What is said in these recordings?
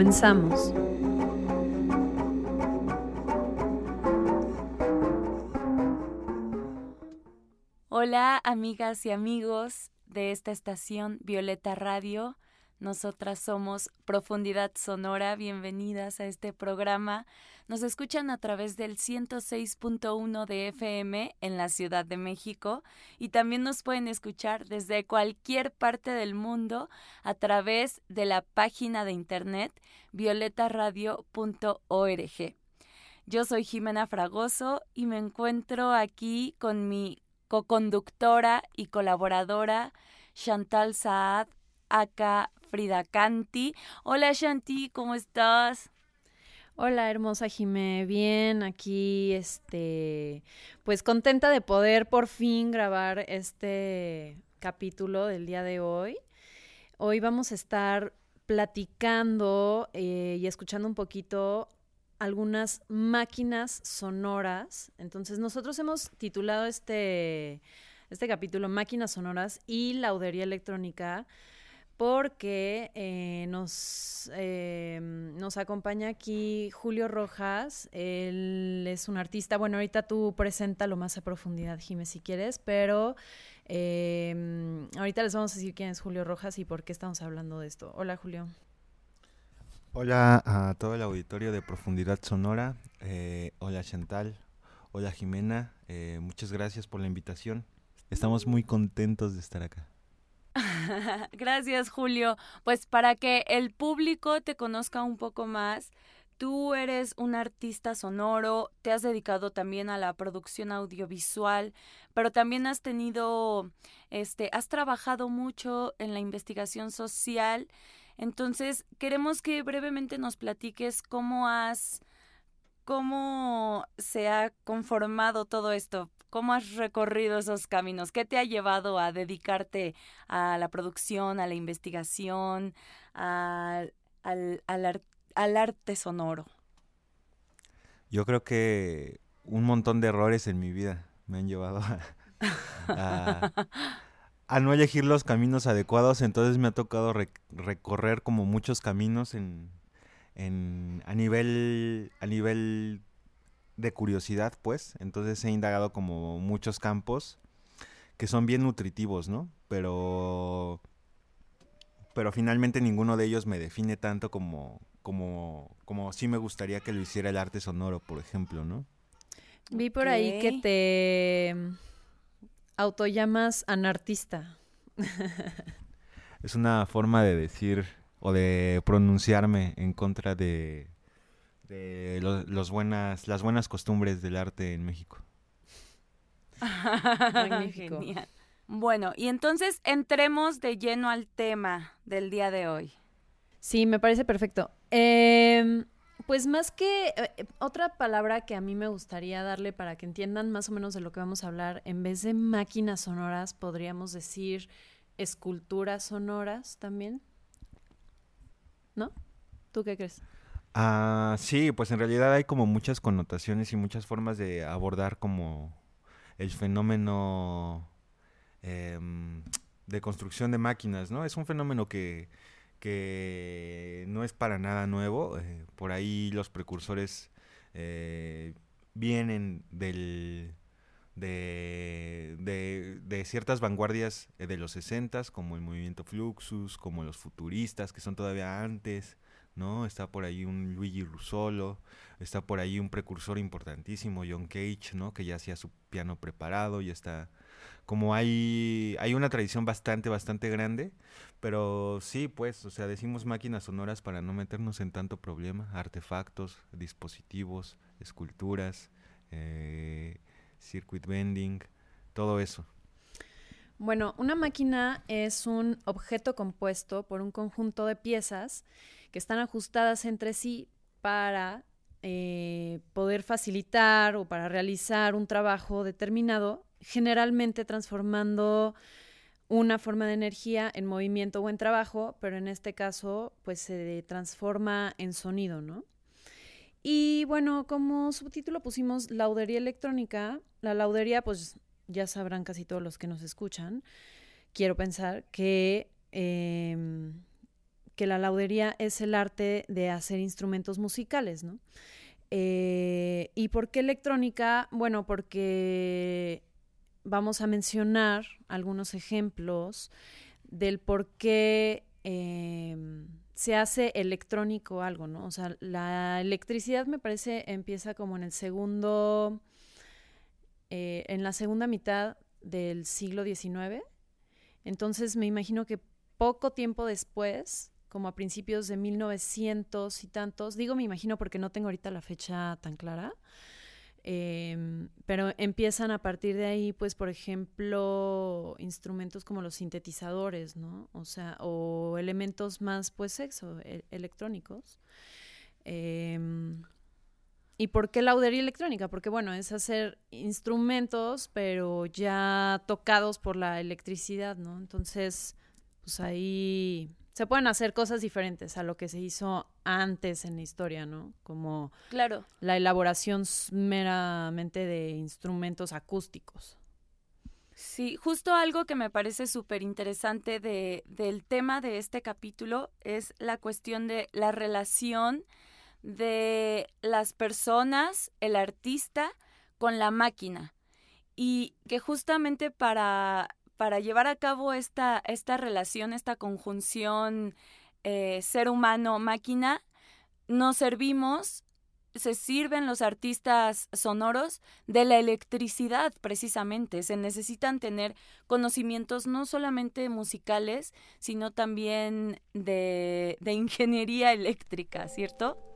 Comenzamos. Hola amigas y amigos de esta estación Violeta Radio. Nosotras somos Profundidad Sonora. Bienvenidas a este programa. Nos escuchan a través del 106.1 de FM en la Ciudad de México y también nos pueden escuchar desde cualquier parte del mundo a través de la página de internet violetaradio.org. Yo soy Jimena Fragoso y me encuentro aquí con mi co-conductora y colaboradora Chantal Saad, acá Frida Canti. Hola Shanti, ¿cómo estás? Hola, hermosa Jime, bien, aquí, este, pues contenta de poder por fin grabar este capítulo del día de hoy. Hoy vamos a estar platicando eh, y escuchando un poquito algunas máquinas sonoras. Entonces, nosotros hemos titulado este, este capítulo Máquinas sonoras y laudería electrónica porque eh, nos, eh, nos acompaña aquí Julio Rojas. Él es un artista. Bueno, ahorita tú lo más a profundidad, Jimé, si quieres, pero eh, ahorita les vamos a decir quién es Julio Rojas y por qué estamos hablando de esto. Hola, Julio. Hola a todo el auditorio de Profundidad Sonora. hola, Chantal. Hola, Jimena. muchas gracias por la invitación. Estamos muy contentos de estar acá. Gracias, Julio. Pues para que el público te conozca un poco más, tú eres un artista sonoro, te has dedicado también a la producción audiovisual, pero también has tenido, este, has trabajado mucho en la investigación social. Entonces, queremos que brevemente nos platiques cómo has, cómo se ha conformado todo esto. ¿Cómo has recorrido esos caminos? ¿Qué te ha llevado a dedicarte a la producción, a la investigación, al, arte sonoro? Yo creo que un montón de errores en mi vida me han llevado a, no elegir los caminos adecuados, entonces me ha tocado recorrer como muchos caminos en, en, a nivel a nivel de curiosidad, pues. Entonces he indagado como muchos campos que son bien nutritivos, ¿no? Pero pero finalmente ninguno de ellos me define tanto como como como sí me gustaría que lo hiciera el arte sonoro, por ejemplo, ¿no? Vi por ahí que te autollamas anartista. es una forma de decir o de pronunciarme en contra de de los buenas, las buenas costumbres del arte en México. Magnífico. Bueno, y entonces entremos de lleno al tema del día de hoy. Sí, me parece perfecto. Em, pues más que eh, otra palabra que a mí me gustaría darle para que entiendan más o menos de lo que vamos a hablar, en vez de máquinas sonoras, podríamos decir esculturas sonoras también. ¿No? ¿Tú qué crees? Ah, sí, pues en realidad hay como muchas connotaciones y muchas formas de abordar como el fenómeno em, de construcción de máquinas, ¿no? Es un fenómeno que, que no es para nada nuevo. Eh, por ahí los precursores eh, vienen del, de, de, de, ciertas vanguardias eh, de los 60 como el movimiento Fluxus, como los futuristas, que son todavía antes. ¿No? Está por ahí un Luigi Russolo, está por ahí un precursor importantísimo, John Cage, ¿no? Que ya hacía su piano preparado, y está como hay hay una tradición bastante bastante grande, pero sí, pues, o sea, decimos máquinas sonoras para no meternos en tanto problema, artefactos, dispositivos, esculturas, eh, circuit bending, todo eso. Bueno, una máquina es un objeto compuesto por un conjunto de piezas que están ajustadas entre sí para eh, poder facilitar o para realizar un trabajo determinado, generalmente transformando una forma de energía en movimiento o en trabajo, pero en este caso pues se transforma en sonido, ¿no? Y bueno, como subtítulo pusimos laudería electrónica. La laudería pues ya sabrán casi todos los que nos escuchan, quiero pensar que, em, que la laudería es el arte de hacer instrumentos musicales, ¿no? Eh, ¿Y por qué electrónica? Bueno, porque vamos a mencionar algunos ejemplos del por qué em, se hace electrónico algo, ¿no? O sea, la electricidad me parece empieza como en el segundo eh, en la segunda mitad del siglo XIX. Entonces me imagino que poco tiempo después, como a principios de 1900 y tantos, digo me imagino porque no tengo ahorita la fecha tan clara, em, pero empiezan a partir de ahí, pues, por ejemplo, instrumentos como los sintetizadores, ¿no? O sea, o elementos más, pues, sexo, e-, electrónicos. Em, ¿Y por qué laudería electrónica? Porque bueno, es hacer instrumentos, pero ya tocados por la electricidad, ¿no? Entonces, pues ahí se pueden hacer cosas diferentes a lo que se hizo antes en la historia, ¿no? Como claro. la elaboración meramente de instrumentos acústicos. Sí, justo algo que me parece súper interesante de, del tema de este capítulo es la cuestión de la relación de las personas, el artista, con la máquina. Y que justamente para, para llevar a cabo esta, esta relación, esta conjunción eh, ser humano-máquina, nos servimos, se sirven los artistas sonoros de la electricidad precisamente. Se necesitan tener conocimientos no solamente musicales, sino también de, de ingeniería eléctrica, ¿cierto?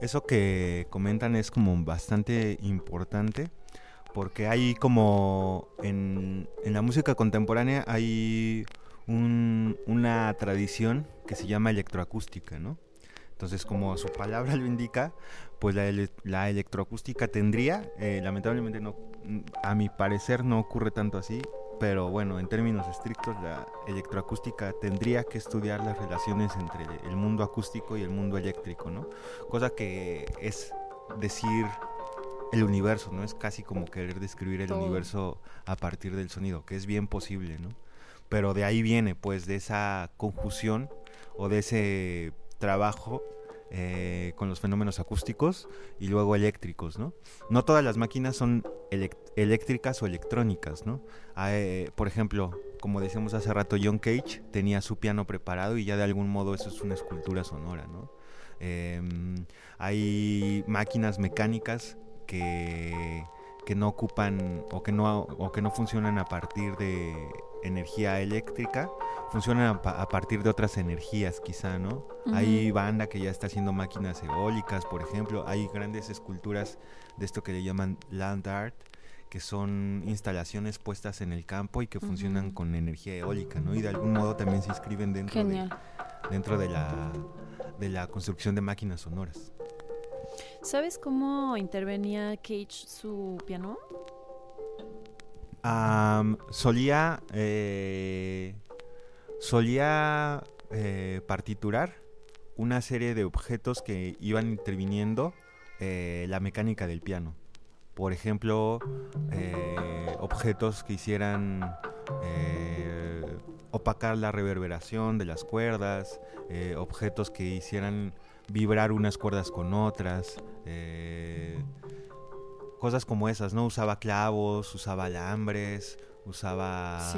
Eso que comentan es como bastante importante porque hay como en, la música contemporánea hay una tradición que se llama electroacústica, ¿no? Entonces, como su palabra lo indica, pues la, electroacústica tendría, eh, lamentablemente no, a mi parecer no ocurre tanto así, pero bueno, en términos estrictos, la electroacústica tendría que estudiar las relaciones entre el mundo acústico y el mundo eléctrico, ¿no? Cosa que es decir el universo, ¿no? Es casi como querer describir el universo a partir del sonido, que es bien posible, ¿no? Pero de ahí viene, pues, de esa confusión o de ese trabajo eh, con los fenómenos acústicos y luego eléctricos, ¿no? No todas las máquinas son eléctricas o electrónicas, ¿no? Eh, por ejemplo, como decíamos hace rato, John Cage tenía su piano preparado y ya de algún modo eso es una escultura sonora, ¿no? Em, hay máquinas mecánicas que, que no ocupan o que no, o que no funcionan a partir de energía eléctrica, funcionan a, partir de otras energías quizá, ¿no? Hay banda que ya está haciendo máquinas eólicas, por ejemplo, hay grandes esculturas de esto que le llaman land art, que son instalaciones puestas en el campo y que funcionan con energía eólica, ¿no? Y de algún modo también se inscriben dentro, de, dentro de, la, de la construcción de máquinas sonoras. ¿Sabes cómo intervenía Cage su piano? Solía eh, solía eh, partiturar una serie de objetos que iban interviniendo eh, la mecánica del piano. Por ejemplo, objetos que hicieran opacar la reverberación de las cuerdas, objetos que hicieran vibrar unas cuerdas con otras, cosas como esas, ¿no? Usaba clavos, usaba alambres, usaba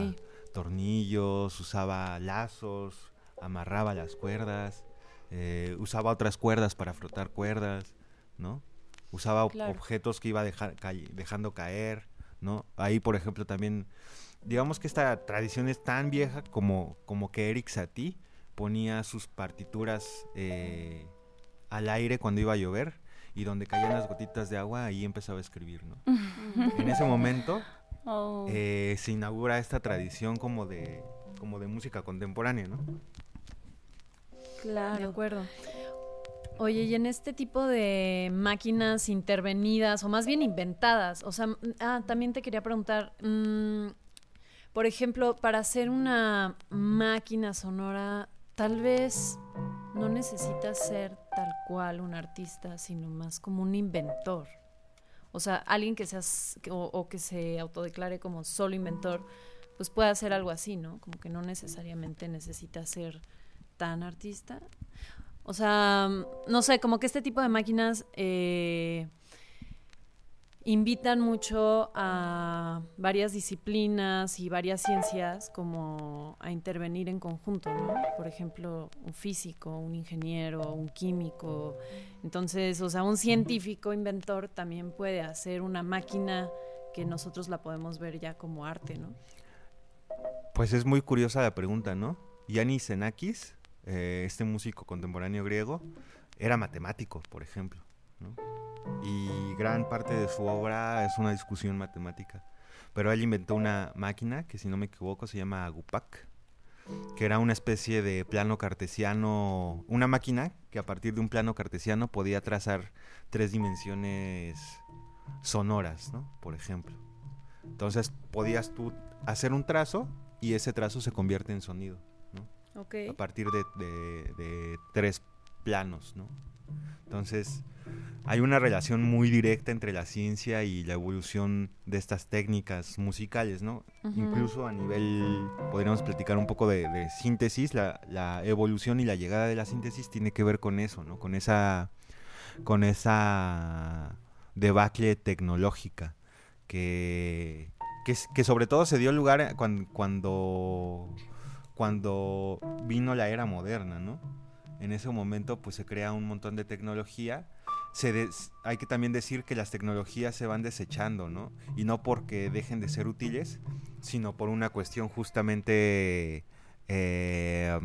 tornillos, usaba lazos, amarraba las cuerdas, eh, usaba otras cuerdas para frotar cuerdas, ¿no? Usaba objetos que iba dejando caer, ¿no? Ahí, por ejemplo, también, digamos que esta tradición es tan vieja como, como que Eric Satie ponía sus partituras eh, al aire cuando iba a llover y donde caían las gotitas de agua, ahí empezaba a escribir, ¿no? en ese momento, Oh. eh, se inaugura esta tradición como de, como de música contemporánea, ¿no? De claro. acuerdo. Oye, y en este tipo de máquinas intervenidas, o más bien inventadas, o sea, ah, también te quería preguntar, mm, por ejemplo, para hacer una máquina sonora, tal vez no necesitas ser tal cual un artista, sino más como un inventor. O sea, alguien que seas, o que se autodeclare como solo inventor, pues puede hacer algo así, ¿no? Como que no necesariamente necesita ser tan artista. O sea, no sé, como que este tipo de máquinas eh, invitan mucho a varias disciplinas y varias ciencias como a intervenir en conjunto, ¿no? Por ejemplo, un físico, un ingeniero, un químico. Entonces, o sea, un científico inventor también puede hacer una máquina que nosotros la podemos ver ya como arte, ¿no? Pues es muy curiosa la pregunta, ¿no? Yanis Xenakis, eh, este músico contemporáneo griego, era matemático, por ejemplo, ¿no? Y gran parte de su obra es una discusión matemática. Pero él inventó una máquina que, si no me equivoco, se llama Agupac, que era una especie de plano cartesiano, una máquina que a partir de un plano cartesiano podía trazar tres dimensiones sonoras, ¿no? Por ejemplo. Entonces podías tú hacer un trazo y ese trazo se convierte en sonido, ¿no? A partir de, de- de tres planos, ¿no? Entonces, hay una relación muy directa entre la ciencia y la evolución de estas técnicas musicales, ¿no? Incluso a nivel, podríamos platicar un poco de, de síntesis, la, la evolución y la llegada de la síntesis tiene que ver con eso, ¿no? Con esa, con esa debacle tecnológica que, que, sobre todo se dio lugar cuando, cuando, cuando vino la era moderna, ¿no? En ese momento pues se crea un montón de tecnología. Se des- hay que también decir que las tecnologías se van desechando, ¿no? Y no porque dejen de ser útiles, sino por una cuestión justamente eh,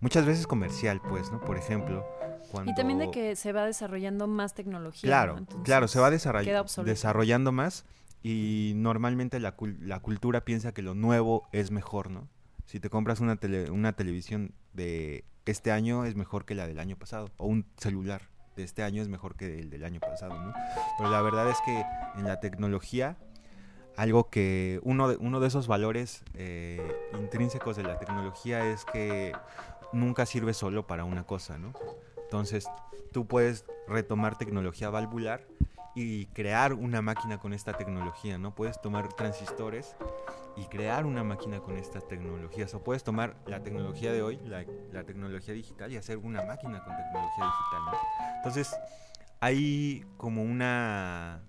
muchas veces comercial, pues, ¿no? Por ejemplo, cuando... Y también de que se va desarrollando más tecnología. Claro, claro, se va desarrollando más y normalmente la, cul- la cultura piensa que lo nuevo es mejor, ¿no? Si te compras una, tele- una televisión de este año es mejor que la del año pasado, o un celular de este año es mejor que el del año pasado, ¿no? Pero la verdad es que en la tecnología, algo que uno de, uno de esos valores eh, intrínsecos de la tecnología es que nunca sirve solo para una cosa, ¿no? Entonces, tú puedes retomar tecnología valvular y crear una máquina con esta tecnología, ¿no? Puedes tomar transistores y crear una máquina con estas tecnologías. O puedes tomar la tecnología de hoy, la, la tecnología digital, y hacer una máquina con tecnología digital, ¿no? Entonces, hay como una...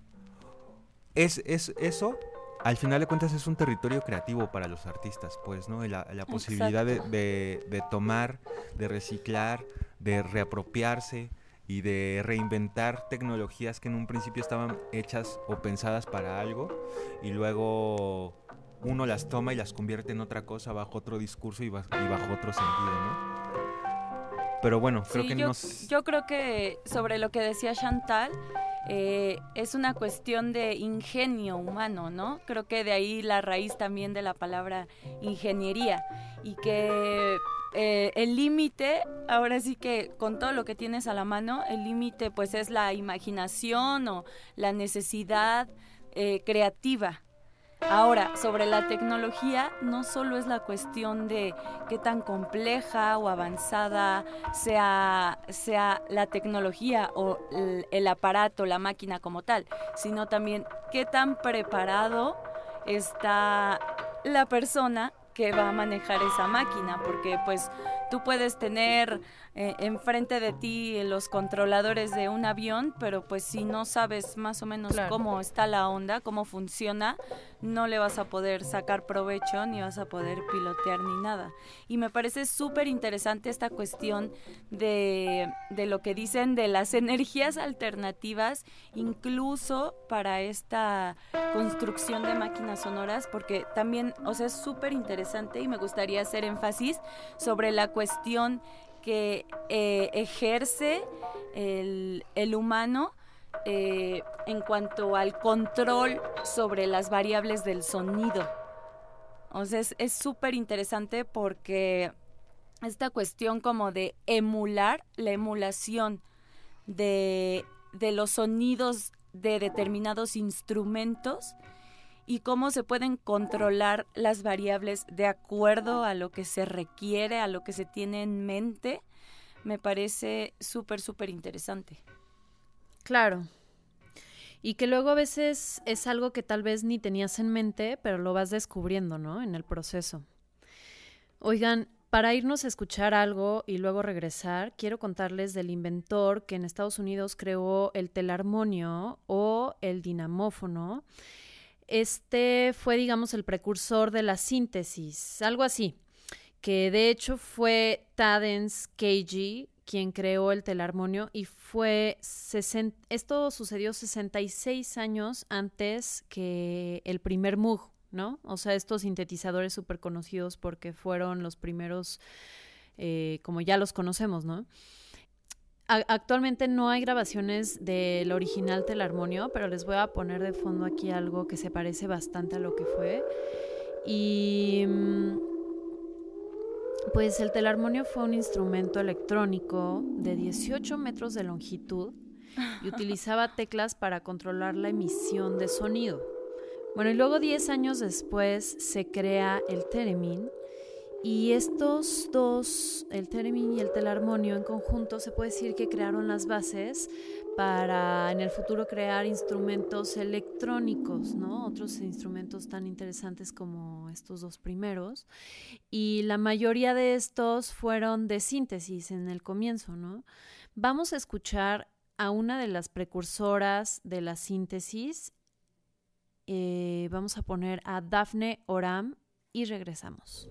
Es, es eso, al final de cuentas, es un territorio creativo para los artistas, pues, ¿no? La, la posibilidad de- de tomar, de reciclar, de reapropiarse y de reinventar tecnologías que en un principio estaban hechas o pensadas para algo y luego uno las toma y las convierte en otra cosa bajo otro discurso y, ba- y bajo otro sentido, ¿no? Pero bueno, creo Sí, que yo, nos... yo creo que sobre lo que decía Chantal, eh, es una cuestión de ingenio humano, ¿no? Creo que de ahí la raíz también de la palabra ingeniería y que eh, el límite, ahora sí que con todo lo que tienes a la mano, el límite pues es la imaginación o la necesidad eh, creativa. Ahora, sobre la tecnología, no solo es la cuestión de qué tan compleja o avanzada sea, sea la tecnología o el, el aparato, la máquina como tal, sino también qué tan preparado está la persona que va a manejar esa máquina, porque pues tú puedes tener eh, enfrente de ti los controladores de un avión, pero pues si no sabes más o menos Claro. cómo está la onda, cómo funciona, no le vas a poder sacar provecho ni vas a poder pilotear ni nada. Y me parece súper interesante esta cuestión de, de lo que dicen de las energías alternativas, incluso para esta construcción de máquinas sonoras, porque también, o sea, es súper interesante y me gustaría hacer énfasis sobre la cuestión que eh, ejerce el, humano eh, en cuanto al control sobre las variables del sonido. O es súper interesante porque esta cuestión como de emular, la emulación de, de los sonidos de determinados instrumentos y cómo se pueden controlar las variables de acuerdo a lo que se requiere, a lo que se tiene en mente, me parece súper, súper interesante. Claro. Y que luego a veces es algo que tal vez ni tenías en mente, pero lo vas descubriendo, ¿no? En el proceso. Oigan, para irnos a escuchar algo y luego regresar, quiero contarles del inventor que en Estados Unidos creó el telarmonio o el dinamófono este fue, digamos, el precursor de la síntesis, algo así, que de hecho fue Tadens Keiji quien creó el telarmonio y fue esto sucedió 66 años antes que el primer Moog, ¿no? O sea, estos sintetizadores súper conocidos porque fueron los primeros, eh, como ya los conocemos, ¿no? Actualmente no hay grabaciones del original Telarmonio, pero les voy a poner de fondo aquí algo que se parece bastante a lo que fue. Y mm, pues el telarmonio fue un instrumento electrónico de 18 metros de longitud y utilizaba teclas para controlar la emisión de sonido. Bueno, y luego 10 años después se crea el Theremin, y estos dos, el theremin y el telarmonio en conjunto, se puede decir que crearon las bases para en el futuro crear instrumentos electrónicos, ¿no? Otros instrumentos tan interesantes como estos dos primeros. Y la mayoría de estos fueron de síntesis en el comienzo, ¿no? Vamos a escuchar a una de las precursoras de la síntesis. Eh, vamos a poner a Daphne Oram y regresamos.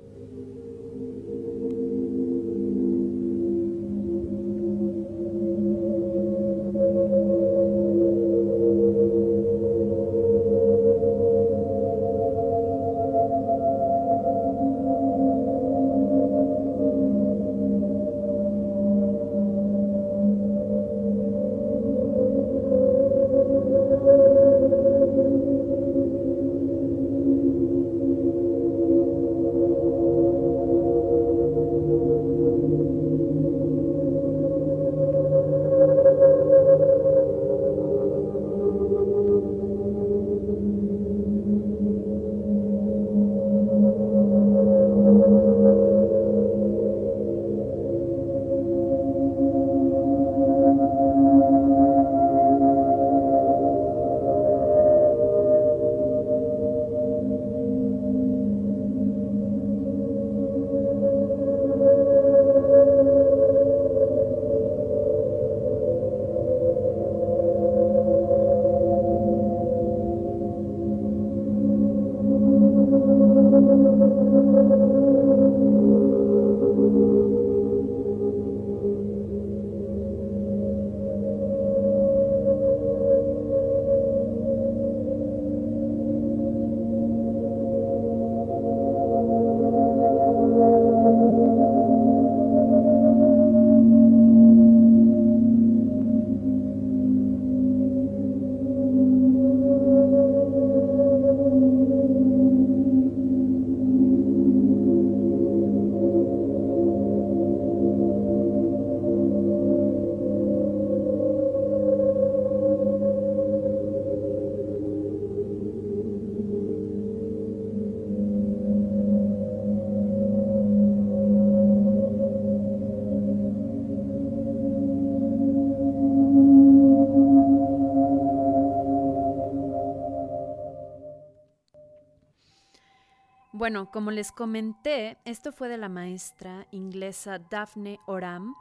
Bueno, como les comenté, esto fue de la maestra inglesa Daphne Oram.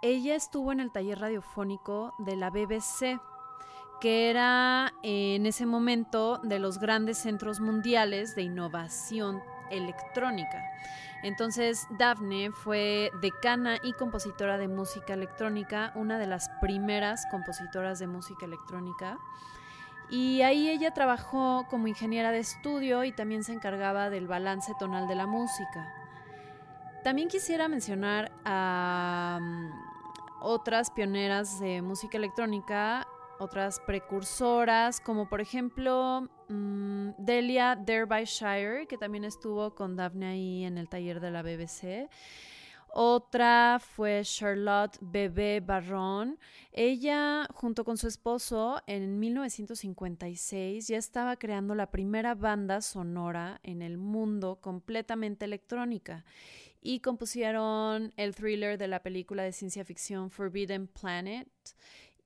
Ella estuvo en el taller radiofónico de la BBC, que era en ese momento de los grandes centros mundiales de innovación electrónica. Entonces, Daphne fue decana y compositora de música electrónica, una de las primeras compositoras de música electrónica. Y ahí ella trabajó como ingeniera de estudio y también se encargaba del balance tonal de la música. También quisiera mencionar a mm, otras pioneras de música electrónica, otras precursoras, como por ejemplo mm, Delia Derbyshire, que también estuvo con Daphne ahí en el taller de la BBC. Otra fue Charlotte Bebé Barron. Ella, junto con su esposo, en 1956 ya estaba creando la primera banda sonora en el mundo completamente electrónica y compusieron el thriller de la película de ciencia ficción Forbidden Planet.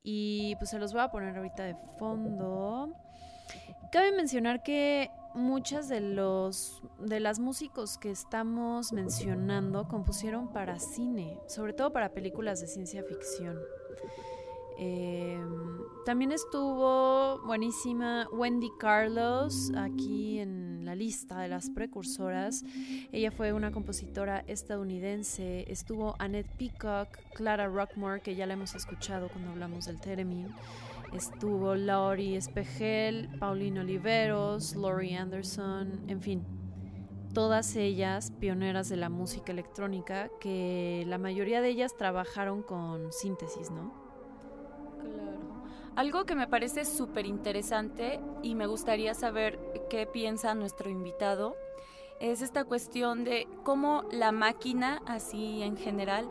Y pues se los voy a poner ahorita de fondo. Cabe mencionar que muchas de los de las músicos que estamos mencionando compusieron para cine, sobre todo para películas de ciencia ficción. Em, también estuvo buenísima Wendy Carlos aquí en la lista de las precursoras. Ella fue una compositora estadounidense. Estuvo Annette Peacock, Clara Rockmore, que ya la hemos escuchado cuando hablamos del Theremin. Estuvo Laurie Espejel, Pauline Oliveros, Laurie Anderson, en fin, todas ellas pioneras de la música electrónica, que la mayoría de ellas trabajaron con síntesis, ¿no? Claro. Algo que me parece súper interesante y me gustaría saber qué piensa nuestro invitado es esta cuestión de cómo la máquina, así en general,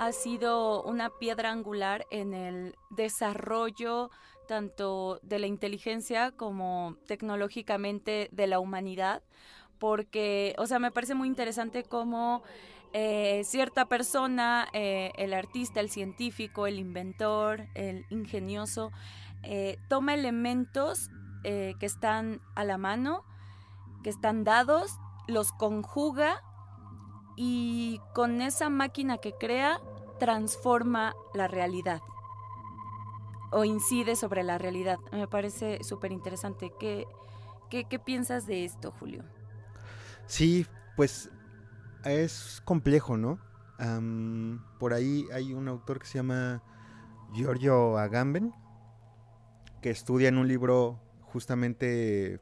ha sido una piedra angular en el desarrollo tanto de la inteligencia como tecnológicamente de la humanidad, porque, o sea, me parece muy interesante cómo eh, cierta persona, eh, el artista, el científico, el inventor, el ingenioso, eh, toma elementos que están a la mano, que están dados, los conjuga y con esa máquina que crea transforma la realidad o incide sobre la realidad. Me parece súper interesante. ¿Qué, ¿Qué, piensas de esto, Julio? Sí, pues es complejo, ¿no? por ahí hay un autor que se llama Giorgio Agamben, que estudia en un libro justamente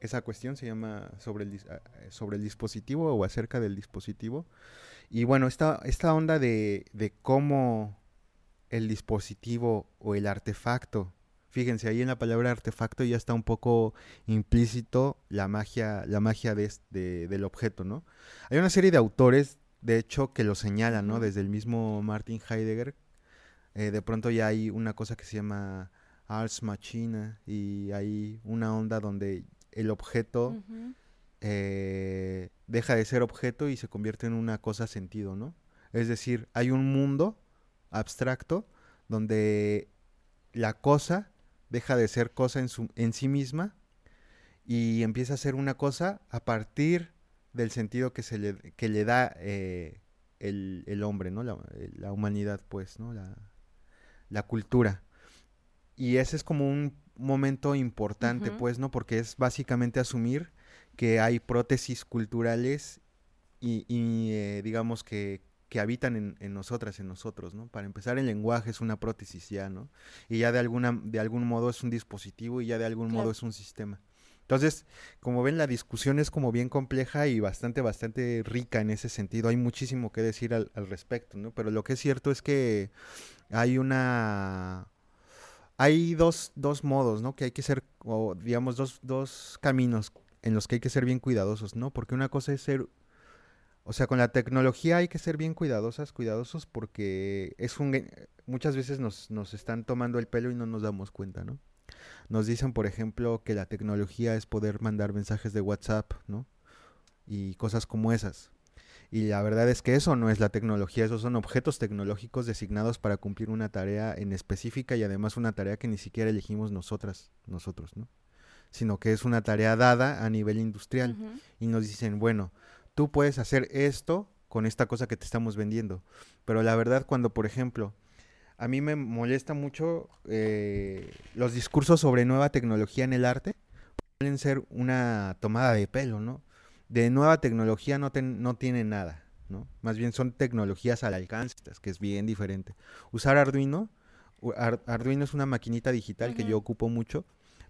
esa cuestión, se llama sobre el, sobre el dispositivo o acerca del dispositivo. Y bueno, esta, esta onda de, de cómo el dispositivo o el artefacto, fíjense, ahí en la palabra artefacto ya está un poco implícito la magia, la magia de, del objeto, ¿no? Hay una serie de autores, de hecho, que lo señalan, ¿no? Desde el mismo Martin Heidegger, eh, de pronto ya hay una cosa que se llama Ars Machina y hay una onda donde el objeto eh, deja de ser objeto y se convierte en una cosa sentido, ¿no? Es decir, hay un mundo abstracto donde la cosa deja de ser cosa en, su, en sí misma y empieza a ser una cosa a partir del sentido que, se le, que le da eh, el, hombre, ¿no? La, humanidad, pues, ¿no? La, la, cultura. Y ese es como un momento importante, pues, ¿no? Porque es básicamente asumir que hay prótesis culturales y, eh, digamos que, que habitan en, nosotras, en nosotros, ¿no? Para empezar, el lenguaje es una prótesis ya, ¿no? Y ya de, alguna, de algún modo es un dispositivo y ya de algún modo es un sistema. Entonces, como ven, la discusión es como bien compleja y bastante, bastante rica en ese sentido. Hay muchísimo que decir al, al respecto, ¿no? Pero lo que es cierto es que hay una hay dos, dos modos, ¿no? Que hay que ser, o digamos, dos, dos caminos en los que hay que ser bien cuidadosos, ¿no? Porque una cosa es ser, o sea, con la tecnología hay que ser bien cuidadosas, cuidadosos, porque es un, muchas veces nos, nos están tomando el pelo y no nos damos cuenta, ¿no? Nos dicen, por ejemplo, que la tecnología es poder mandar mensajes de WhatsApp, ¿no? Y cosas como esas. Y la verdad es que eso no es la tecnología, esos son objetos tecnológicos designados para cumplir una tarea en específica y además una tarea que ni siquiera elegimos nosotras, nosotros, ¿no? Sino que es una tarea dada a nivel industrial. Y nos dicen, bueno, tú puedes hacer esto con esta cosa que te estamos vendiendo. Pero la verdad, cuando, por ejemplo, a mí me molesta mucho eh, los discursos sobre nueva tecnología en el arte, pueden ser una tomada de pelo, ¿no? De nueva tecnología no, no tiene nada, ¿no? Más bien son tecnologías al alcance, que es bien diferente. Usar Arduino, Arduino es una maquinita digital que yo ocupo mucho,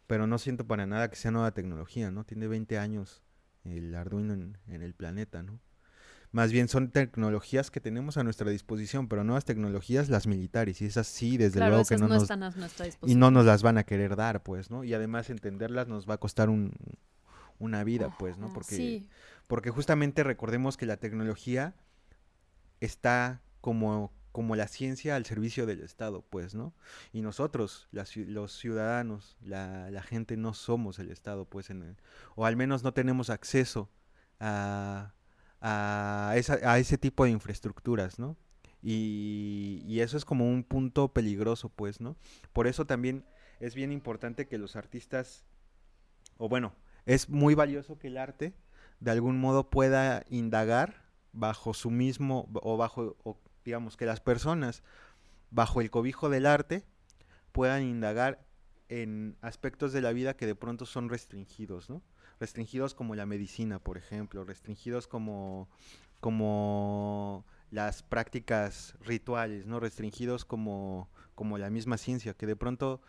pero no siento para nada que sea nueva tecnología, ¿no? Tiene 20 años el Arduino en, el planeta, ¿no? más bien son tecnologías que tenemos a nuestra disposición, pero nuevas tecnologías las militares y esas sí, desde luego que no, nos están a nuestra disposición. y no nos las van a querer dar, pues, ¿no? Y además entenderlas nos va a costar un, una vida, pues, ¿no? Porque porque justamente recordemos que la tecnología está como como la ciencia al servicio del Estado, pues, ¿no? Y nosotros, los ciudadanos, la, la, gente no somos el Estado, pues, en o al menos no tenemos acceso a, a, esa, a ese tipo de infraestructuras, ¿no? Y, eso es como un punto peligroso, pues, ¿no? Por eso también es bien importante que los artistas, o bueno, es muy valioso que el arte de algún modo pueda indagar bajo su mismo, o bajo, digamos, que las personas bajo el cobijo del arte puedan indagar en aspectos de la vida que de pronto son restringidos, ¿no? restringidos como la medicina, por ejemplo, restringidos como, como las prácticas rituales, ¿no? Restringidos como, como la misma ciencia, que de pronto,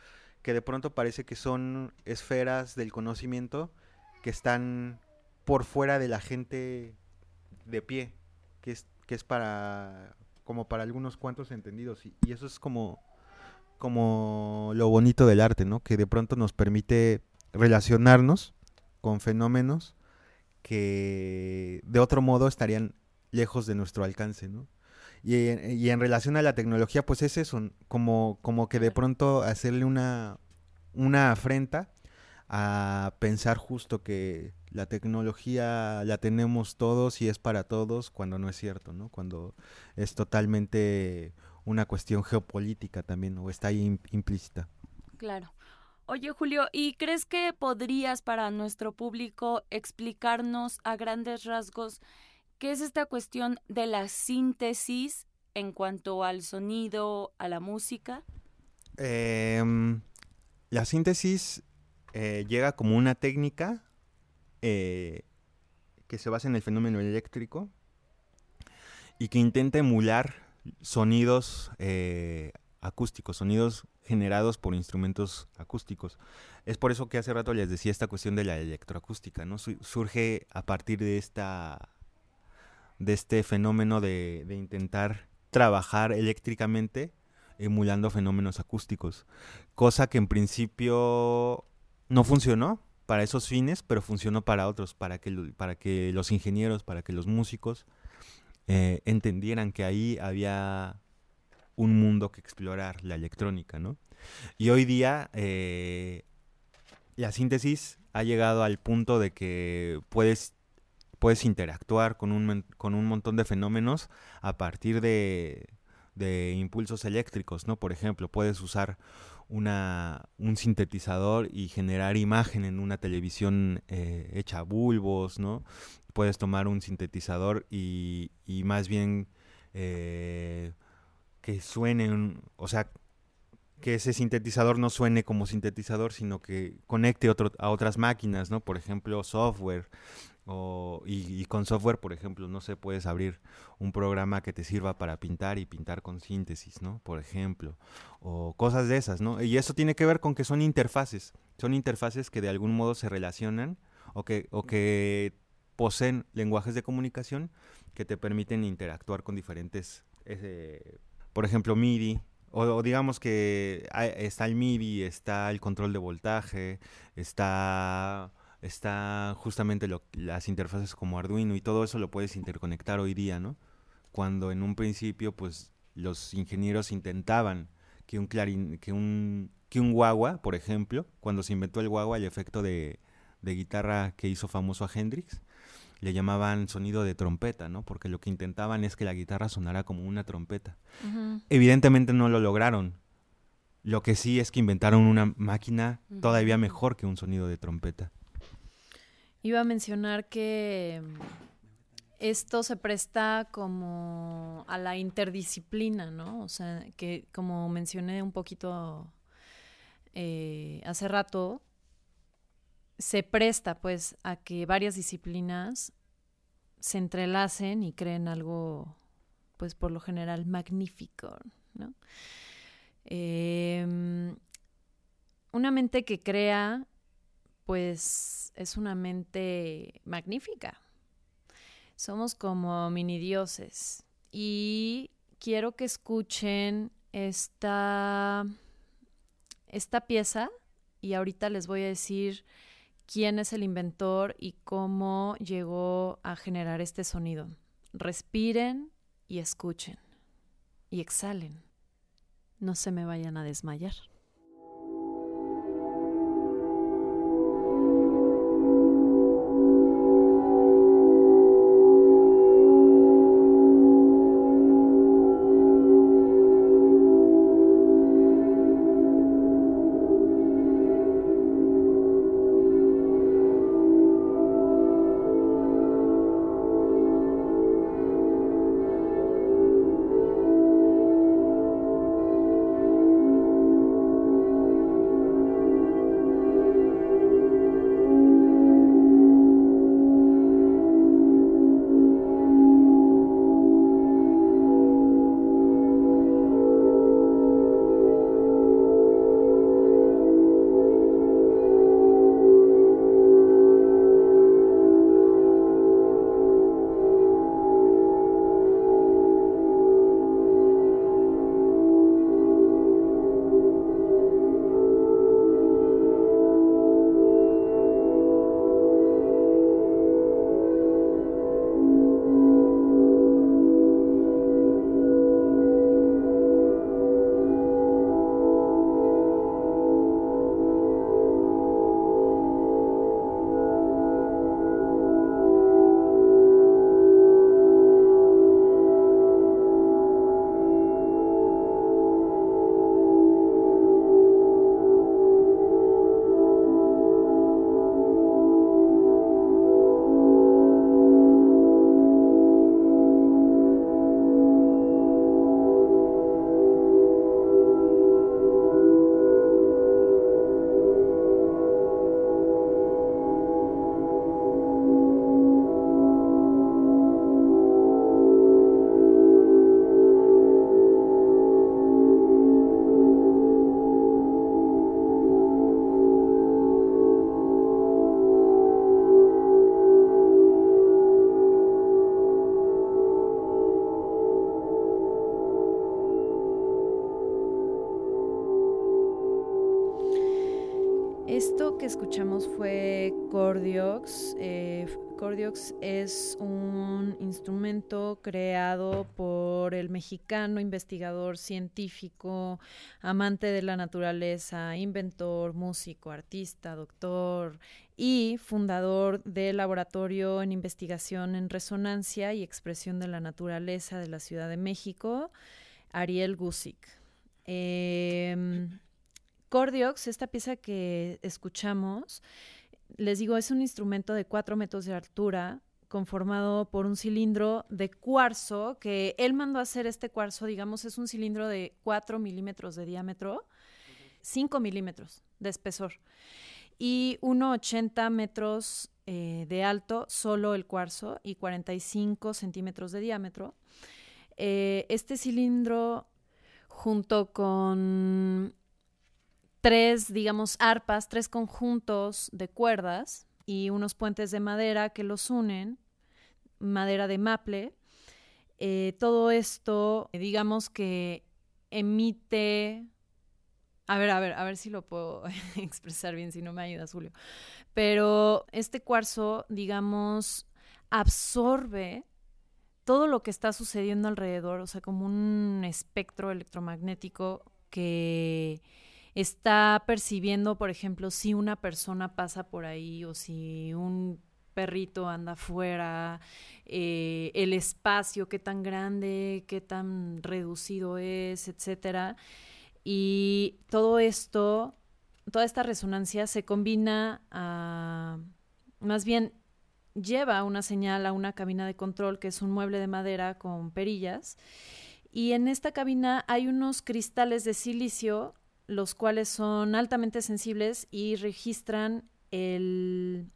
que de pronto parece que son esferas del conocimiento que están por fuera de la gente de pie, que es, que es para como para algunos cuantos entendidos. Y, eso es como, como lo bonito del arte, ¿no? Que de pronto nos permite relacionarnos con fenómenos que de otro modo estarían lejos de nuestro alcance, ¿no? Y, y, en relación a la tecnología, pues es eso, como, como que de pronto hacerle una, una afrenta a pensar justo que la tecnología la tenemos todos y es para todos, cuando no es cierto, ¿no? Cuando es totalmente una cuestión geopolítica también, o está ahí implícita. Claro. Oye, Julio, ¿y crees que podrías para nuestro público explicarnos a grandes rasgos qué es esta cuestión de la síntesis en cuanto al sonido, a la música? Em, la síntesis eh, llega como una técnica eh, que se basa en el fenómeno eléctrico y que intenta emular sonidos eh, acústicos, sonidos generados por instrumentos acústicos. Es por eso que hace rato les decía esta cuestión de la electroacústica, ¿no? surge a partir de esta de este fenómeno de, de intentar trabajar eléctricamente emulando fenómenos acústicos, cosa que en principio no funcionó para esos fines, pero funcionó para otros, para que, para que los ingenieros, para que los músicos eh, entendieran que ahí había un mundo que explorar, la electrónica, ¿no? Y hoy día eh, la síntesis ha llegado al punto de que puedes, puedes interactuar con un, con un montón de fenómenos a partir de, de impulsos eléctricos, ¿no? Por ejemplo, puedes usar una, un sintetizador y generar imagen en una televisión eh, hecha bulbos, ¿no? Puedes tomar un sintetizador y, y más bien eh, que suene, o sea, que ese sintetizador no suene como sintetizador, sino que conecte otro, a otras máquinas, ¿no? Por ejemplo, software. O, y, con software, por ejemplo, no sé, puedes abrir un programa que te sirva para pintar y pintar con síntesis, ¿no? Por ejemplo. O cosas de esas, ¿no? Y eso tiene que ver con que son interfaces. Son interfaces que de algún modo se relacionan o que, o que poseen lenguajes de comunicación que te permiten interactuar con diferentes eh, por ejemplo, MIDI, o, digamos que está el MIDI, está el control de voltaje, está, está justamente las interfaces como Arduino y todo eso lo puedes interconectar hoy día, ¿no? Cuando en un principio, pues, los ingenieros intentaban que un clarín, que un, que un guagua, por ejemplo, cuando se inventó el guagua, el efecto de, de guitarra que hizo famoso a Hendrix, le llamaban sonido de trompeta, ¿no? Porque lo que intentaban es que la guitarra sonara como una trompeta. Evidentemente no lo lograron. Lo que sí es que inventaron una máquina todavía mejor que un sonido de trompeta. Iba a mencionar que mm, esto se presta como a la interdisciplina, ¿no? O sea, que como mencioné un poquito eh, hace rato, se presta pues a que varias disciplinas se entrelacen y creen algo pues por lo general magnífico, ¿no? Em, una mente que crea pues es una mente magnífica. Somos como mini dioses. Y quiero que escuchen esta, esta pieza y ahorita les voy a decir quién es el inventor y cómo llegó a generar este sonido. Respiren y escuchen y exhalen. No se me vayan a desmayar. Cordiox es un instrumento creado por el mexicano investigador científico, amante de la naturaleza, inventor, músico, artista, doctor y fundador del Laboratorio en Investigación en Resonancia y Expresión de la Naturaleza de la Ciudad de México, Ariel Gusick. Em, Cordiox, esta pieza que escuchamos, les digo, es un instrumento de cuatro metros de altura, conformado por un cilindro de cuarzo, que él mandó a hacer este cuarzo, digamos, es un cilindro de 4 milímetros de diámetro, 5 milímetros de espesor, y 1,80 metros eh, de alto, solo el cuarzo, y 45 centímetros de diámetro. Eh, este cilindro, junto con tres, digamos, arpas, tres conjuntos de cuerdas y unos puentes de madera que los unen, madera de maple. Eh, todo esto, digamos que emite... A ver, a ver, a ver si lo puedo expresar bien, si no me ayudas, Julio. Pero este cuarzo, digamos, absorbe todo lo que está sucediendo alrededor, o sea, como un espectro electromagnético que está percibiendo, por ejemplo, si una persona pasa por ahí o si un perrito anda afuera, eh, el espacio, qué tan grande, qué tan reducido es, etcétera. Y todo esto, toda esta resonancia se combina a, más bien lleva una señal a una cabina de control que es un mueble de madera con perillas. Y en esta cabina hay unos cristales de silicio los cuales son altamente sensibles y registran el,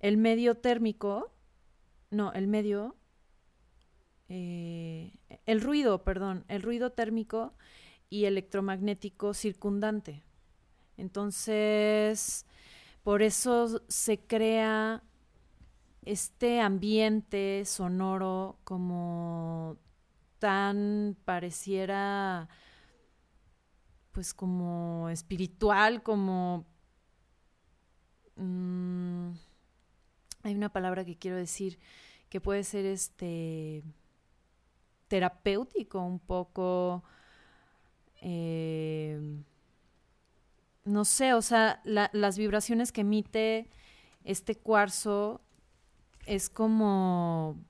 el medio térmico, no, el medio, eh, el ruido, perdón, el ruido térmico y electromagnético circundante. Entonces, por eso se crea este ambiente sonoro como tan pareciera pues como espiritual, como... Mm, hay una palabra que quiero decir que puede ser este terapéutico un poco, eh, no sé, o sea, las vibraciones que emite este cuarzo es como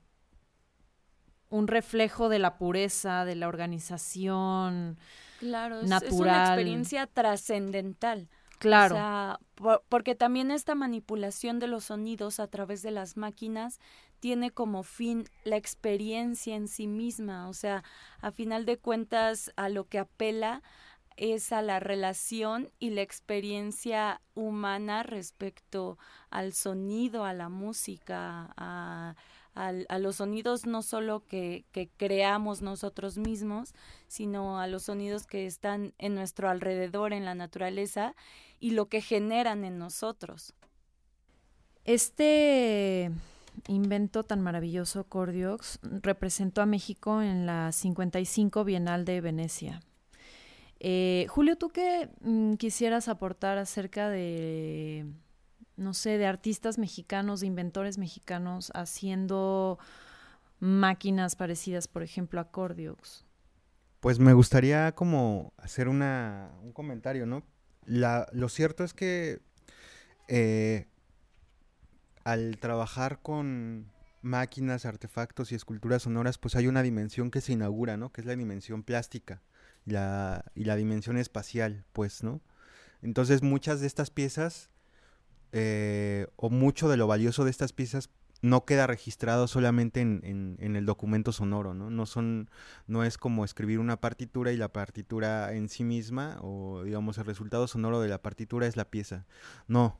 un reflejo de la pureza, de la organización claro, natural. Es una experiencia trascendental. Claro. O sea, porque también esta manipulación de los sonidos a través de las máquinas tiene como fin la experiencia en sí misma. O sea, a final de cuentas, a lo que apela es a la relación y la experiencia humana respecto al sonido, a la música, a, los sonidos no solo que, que, creamos nosotros mismos, sino a los sonidos que están en nuestro alrededor, en la naturaleza, y lo que generan en nosotros. Este invento tan maravilloso, Cordiox, representó a México en la 55 Bienal de Venecia. Eh, Julio, ¿tú qué mm, quisieras aportar acerca de, no sé, de artistas mexicanos, de inventores mexicanos haciendo máquinas parecidas, por ejemplo, a Cordiox? Pues me gustaría como hacer una, un comentario, ¿no? Lo cierto es que eh, al trabajar con máquinas, artefactos y esculturas sonoras, pues hay una dimensión que se inaugura, ¿no? Que es la dimensión plástica la, y la dimensión espacial, pues, ¿no? Entonces muchas de estas piezas, eh, o mucho de lo valioso de estas piezas, no queda registrado solamente en, en, el documento sonoro, ¿no? No, son, no es como escribir una partitura y la partitura en sí misma, o digamos el resultado sonoro de la partitura es la pieza. No.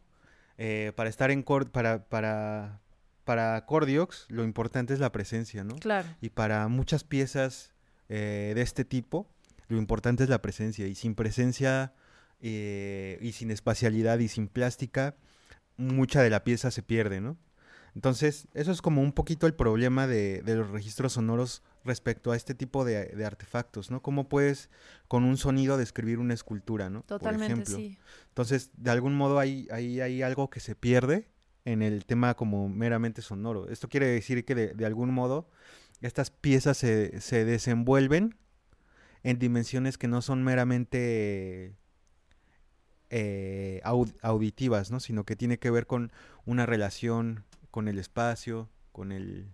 Eh, para estar en para, para, para Cordiox, lo importante es la presencia, ¿no? Claro. Y para muchas piezas eh, de este tipo, lo importante es la presencia. Y sin presencia eh, y sin espacialidad y sin plástica, mucha de la pieza se pierde, ¿no? Entonces, eso es como un poquito el problema de, los registros sonoros respecto a este tipo de, artefactos, ¿no? ¿Cómo puedes con un sonido describir una escultura, ¿no? Totalmente, sí. Entonces, de algún modo hay, hay, hay, algo que se pierde en el tema como meramente sonoro. Esto quiere decir que de, algún modo estas piezas se, se desenvuelven en dimensiones que no son meramente eh, auditivas, ¿no? Sino que tiene que ver con una relación con el espacio, con el,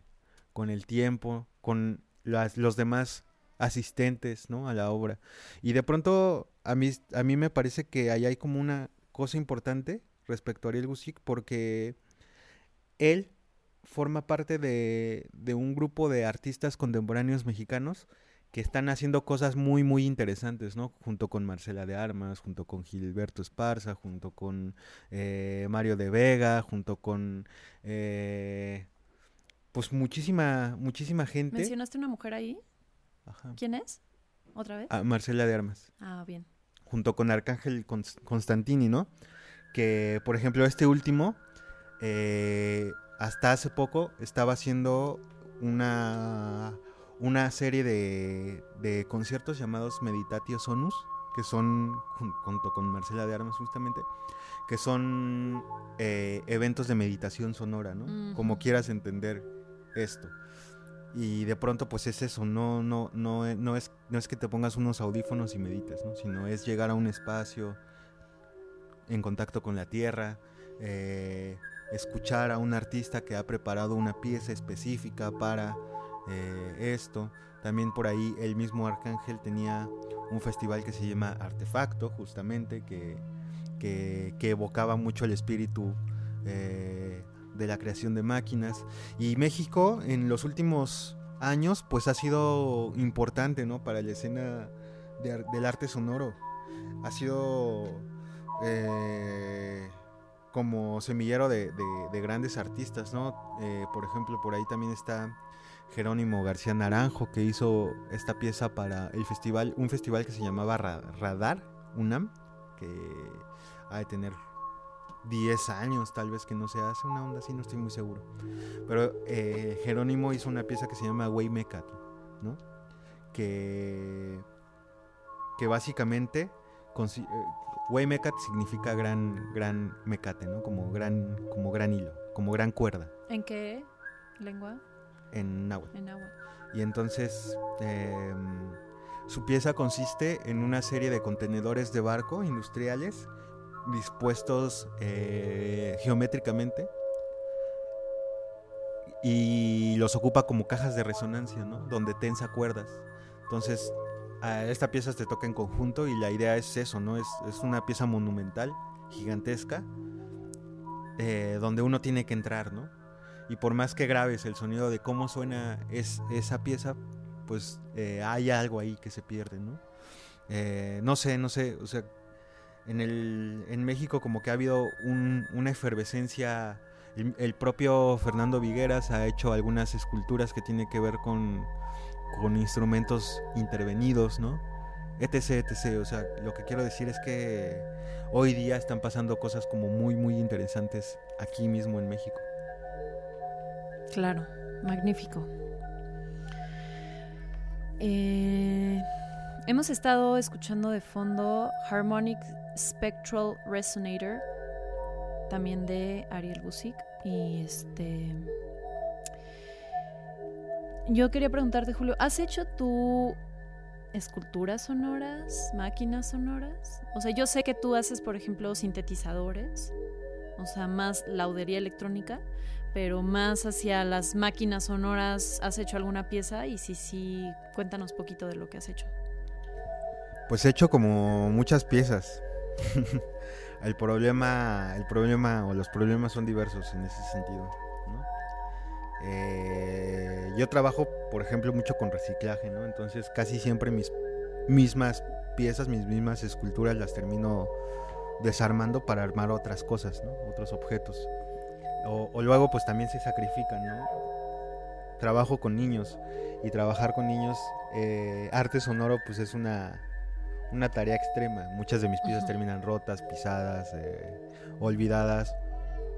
con el tiempo, con los demás asistentes, ¿no? A la obra. Y de pronto a mí, a mí me parece que ahí hay como una cosa importante respecto a Ariel Gusic porque él forma parte de un grupo de artistas contemporáneos mexicanos que están haciendo cosas muy, muy interesantes, ¿no? Junto con Marcela de Armas, junto con Gilberto Esparza, junto con eh, Mario de Vega, junto con, eh, pues, muchísima, muchísima gente. ¿Mencionaste una mujer ahí? Ajá. ¿Quién es? ¿Otra vez? Ah, Marcela de Armas. Ah, bien. Junto con Arcángel Constantini, ¿no? Que, por ejemplo, este último, eh, hasta hace poco, estaba haciendo una una serie de, conciertos llamados Meditatio Sonus, que son, junto con Marcela de Armas justamente, que son eh, eventos de meditación sonora, ¿no? Como quieras entender esto. Y de pronto pues es eso, no, no, no, no, es, no es que te pongas unos audífonos y medites, ¿no? Sino es llegar a un espacio en contacto con la tierra, eh, escuchar a un artista que ha preparado una pieza específica para eh, esto. También por ahí el mismo Arcángel tenía un festival que se llama Artefacto, justamente, que, que, evocaba mucho el espíritu eh, de la creación de máquinas. Y México en los últimos años pues ha sido importante ¿no? para la escena del arte sonoro. Ha sido eh, como semillero de, grandes artistas, ¿no? por ejemplo, por ahí también está Jerónimo García Naranjo, que hizo esta pieza para el festival, un festival que se llamaba Radar UNAM, que ha de tener 10 años tal vez que no se hace una onda así, no estoy muy seguro. Pero eh, Jerónimo hizo una pieza que se llama Waymecat, ¿no? Que, que básicamente consi- eh, Waymecat significa gran, gran mecate, ¿no? Como gran, como gran hilo, como gran cuerda ¿En qué lengua? En agua. Y entonces em, su pieza consiste en una serie de contenedores de barco industriales dispuestos eh, geométricamente y los ocupa como cajas de resonancia, ¿no? Donde tensa cuerdas. Entonces, a esta pieza te toca en conjunto y la idea es eso, ¿no? Es, es una pieza monumental, gigantesca, eh, donde uno tiene que entrar, ¿no? Y por más que grabes el sonido de cómo suena es, esa pieza, pues eh, hay algo ahí que se pierde, ¿no? Eh, no sé, no sé, o sea, en, el, en México como que ha habido un- una efervescencia, el, el propio Fernando Vigueras ha hecho algunas esculturas que tienen que ver con, con instrumentos intervenidos, ¿no? etc, etc. O sea, lo que quiero decir es que hoy día están pasando cosas como muy, muy interesantes aquí mismo en México. Claro, magnífico. Eh, hemos estado escuchando de fondo Harmonic Spectral Resonator, también de Ariel Busik. Y este. Yo quería preguntarte, Julio, ¿has hecho tú esculturas sonoras, máquinas sonoras? O sea, yo sé que tú haces, por ejemplo, sintetizadores, o sea, más laudería electrónica pero más hacia las máquinas sonoras, ¿has hecho alguna pieza? Y si sí, cuéntanos poquito de lo que has hecho. Pues he hecho como muchas piezas. el problema, el problema o los problemas son diversos en ese sentido. ¿no? Eh, yo trabajo, por ejemplo, mucho con reciclaje, ¿no? Entonces casi siempre mis mismas piezas, mis mismas esculturas las termino desarmando para armar otras cosas, ¿no? Otros objetos. O, o luego pues también se sacrifican, ¿no? Trabajo con niños y trabajar con niños, eh, arte sonoro pues es una, una tarea extrema. Muchas de mis piezas terminan rotas, pisadas, eh, olvidadas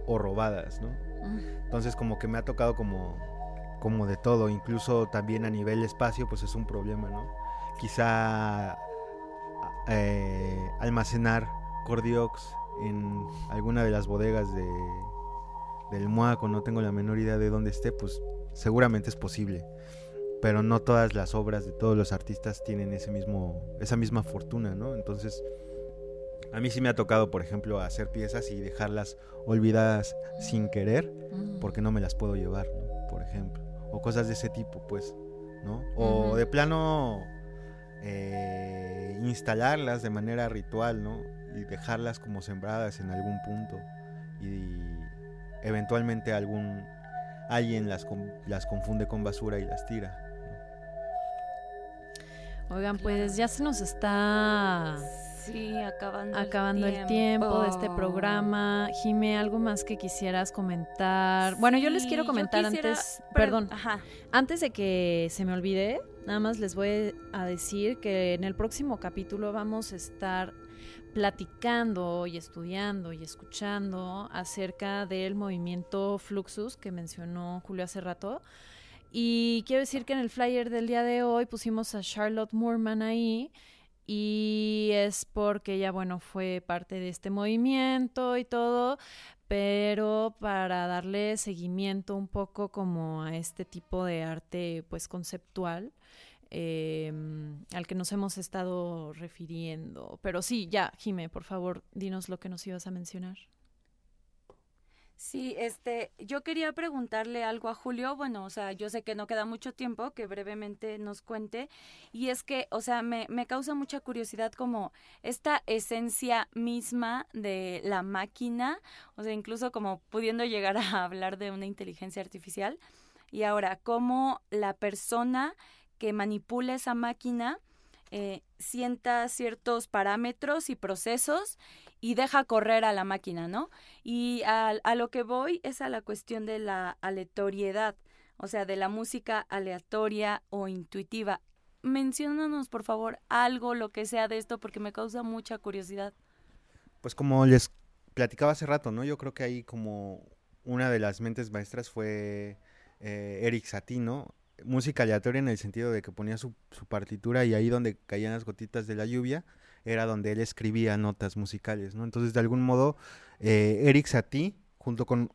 o robadas, ¿no? Entonces como que me ha tocado como, como de todo, incluso también a nivel espacio pues es un problema, ¿no? Quizá eh, almacenar Cordiox en alguna de las bodegas de, del Moaco, no tengo la menor idea de dónde esté, pues seguramente es posible. Pero no todas las obras de todos los artistas tienen ese mismo, esa misma fortuna, ¿no? Entonces, a mí sí me ha tocado, por ejemplo, hacer piezas y dejarlas olvidadas sin querer, Mm. porque no me las puedo llevar, ¿no? Por ejemplo. O cosas de ese tipo, pues, ¿no? O de plano eh, instalarlas de manera ritual, ¿no? Y dejarlas como sembradas en algún punto. Y eventualmente algún alguien las, con- las confunde con basura y las tira. Oigan, pues ya se nos está Sí, acabando, acabando el tiempo de este programa. Jime, ¿algo más que quisieras comentar? Bueno, yo les quiero comentar quisiera- antes, per- perdón, Ajá. antes de que se me olvide, nada más les voy a decir que en el próximo capítulo vamos a estar platicando y estudiando y escuchando acerca del movimiento Fluxus que mencionó Julio hace rato. Y quiero decir que en el flyer del día de hoy pusimos a Charlotte Moorman ahí y es porque ella, bueno, fue parte de este movimiento y todo, pero para darle seguimiento un poco como a este tipo de arte pues conceptual eh, al que nos hemos estado refiriendo. Pero sí, ya, Jime, por favor, dinos lo que nos ibas a mencionar. Sí, este, yo quería preguntarle algo a Julio, bueno, o sea, yo sé que no queda mucho tiempo, que brevemente nos cuente, y es que, o sea, me, me causa mucha curiosidad como esta esencia misma de la máquina, o sea, incluso como pudiendo llegar a hablar de una inteligencia artificial, y ahora, cómo la persona que manipula esa máquina eh, sienta ciertos parámetros y procesos y deja correr a la máquina, ¿no? Y a, a lo que voy es a la cuestión de la aleatoriedad, o sea, de la música aleatoria o intuitiva. Menciónanos, por favor, algo, lo que sea de esto, porque me causa mucha curiosidad. Pues como les platicaba hace rato, ¿no? Yo creo que ahí como una de las mentes maestras fue eh, Eric Satie, ¿no? Música aleatoria en el sentido de que ponía su, partitura y ahí donde caían las gotitas de la lluvia era donde él escribía notas musicales, ¿no? Entonces, de algún modo, eh, Eric Satie, junto con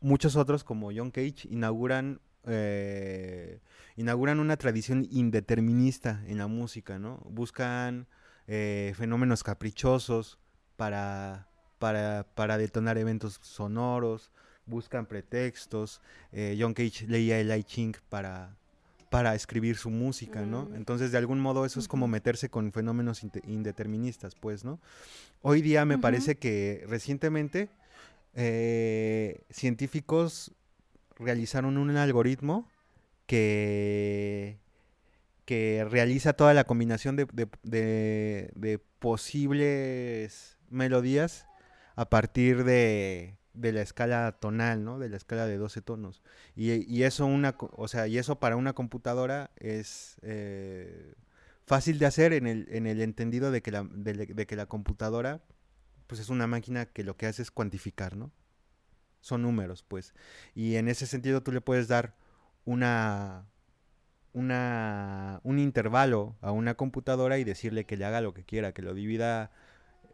muchos otros como John Cage, inauguran eh, inauguran una tradición indeterminista en la música, ¿no? Buscan eh, fenómenos caprichosos para, para, para, detonar eventos sonoros, buscan pretextos. Eh, John Cage leía el I Ching para, para escribir su música, ¿no? Mm. Entonces, de algún modo, eso es como meterse con fenómenos indeterministas, pues, ¿no? Hoy día me parece que recientemente eh, científicos realizaron un algoritmo que, que realiza toda la combinación de, de, posibles melodías a partir de, de, la escala tonal, ¿no? De la escala de 12 tonos. Y, eso una, o sea, y eso para una computadora es eh, fácil de hacer en el, en el entendido de que la, de que la computadora pues es una máquina que lo que hace es cuantificar, ¿no? son números, pues. Y en ese sentido tú le puedes dar una, una, un intervalo a una computadora y decirle que le haga lo que quiera, que lo divida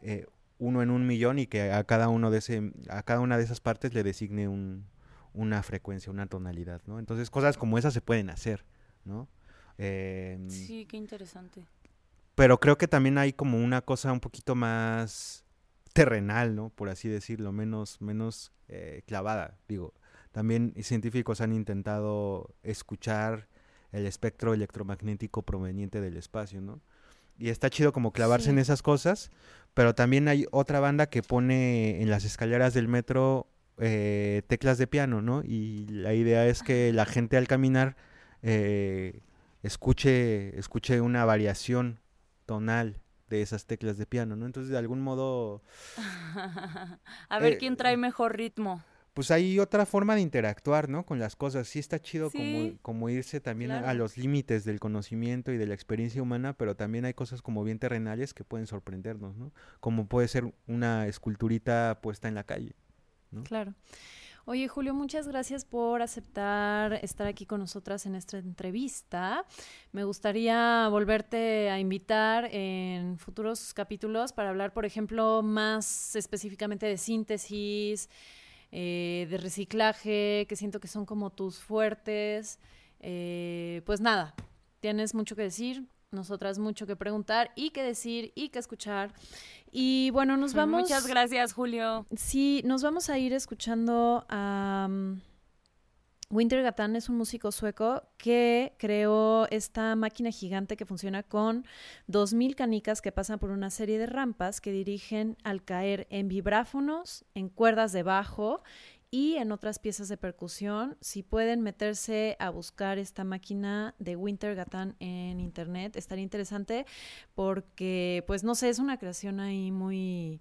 eh, uno en un millón y que a cada uno de ese, a cada una de esas partes le designe un, una frecuencia, una tonalidad, ¿no? Entonces cosas como esas se pueden hacer, ¿no? Em, sí, qué interesante. Pero creo que también hay como una cosa un poquito más terrenal, ¿no? Por así decirlo, menos, menos eh, clavada. Digo, también científicos han intentado escuchar el espectro electromagnético proveniente del espacio, ¿no? Y está chido como clavarse en esas cosas, pero también hay otra banda que pone en las escaleras del metro eh, teclas de piano, ¿no? Y la idea es que la gente al caminar eh, escuche, escuche una variación tonal de esas teclas de piano, ¿no? Entonces, de algún modo... a ver quién trae mejor ritmo pues hay otra forma de interactuar, ¿no? Con las cosas. Sí está chido como, como, irse también a, los límites del conocimiento y de la experiencia humana, pero también hay cosas como bien terrenales que pueden sorprendernos, ¿no? Como puede ser una esculturita puesta en la calle, ¿no? Claro. Oye, Julio, muchas gracias por aceptar estar aquí con nosotras en esta entrevista. Me gustaría volverte a invitar en futuros capítulos para hablar, por ejemplo, más específicamente de síntesis, eh, de reciclaje, que siento que son como tus fuertes. Eh, pues nada, tienes mucho que decir, nosotras mucho que preguntar y que decir y que escuchar. Y bueno, nos vamos. Muchas gracias, Julio. Sí, nos vamos a ir escuchando a. Winter Gatan es un músico sueco que creó esta máquina gigante que funciona con 2.000 canicas que pasan por una serie de rampas que dirigen al caer en vibráfonos, en cuerdas de bajo y en otras piezas de percusión. Si pueden meterse a buscar esta máquina de Winter Gatan en internet, estaría interesante porque, pues no sé, es una creación ahí muy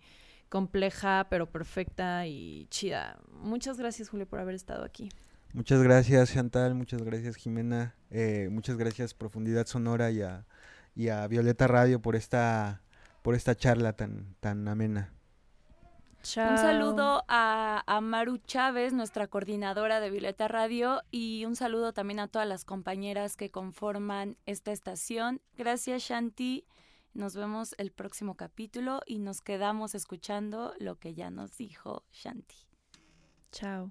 compleja, pero perfecta y chida. Muchas gracias, Julio, por haber estado aquí. Muchas gracias Chantal, muchas gracias Jimena, eh, muchas gracias Profundidad Sonora y a, y a, Violeta Radio por esta, por esta charla tan, tan amena. Un saludo a, a, Maru Chávez, nuestra coordinadora de Violeta Radio, y un saludo también a todas las compañeras que conforman esta estación. Gracias Shanti, nos vemos el próximo capítulo y nos quedamos escuchando lo que ya nos dijo Shanti. Chao.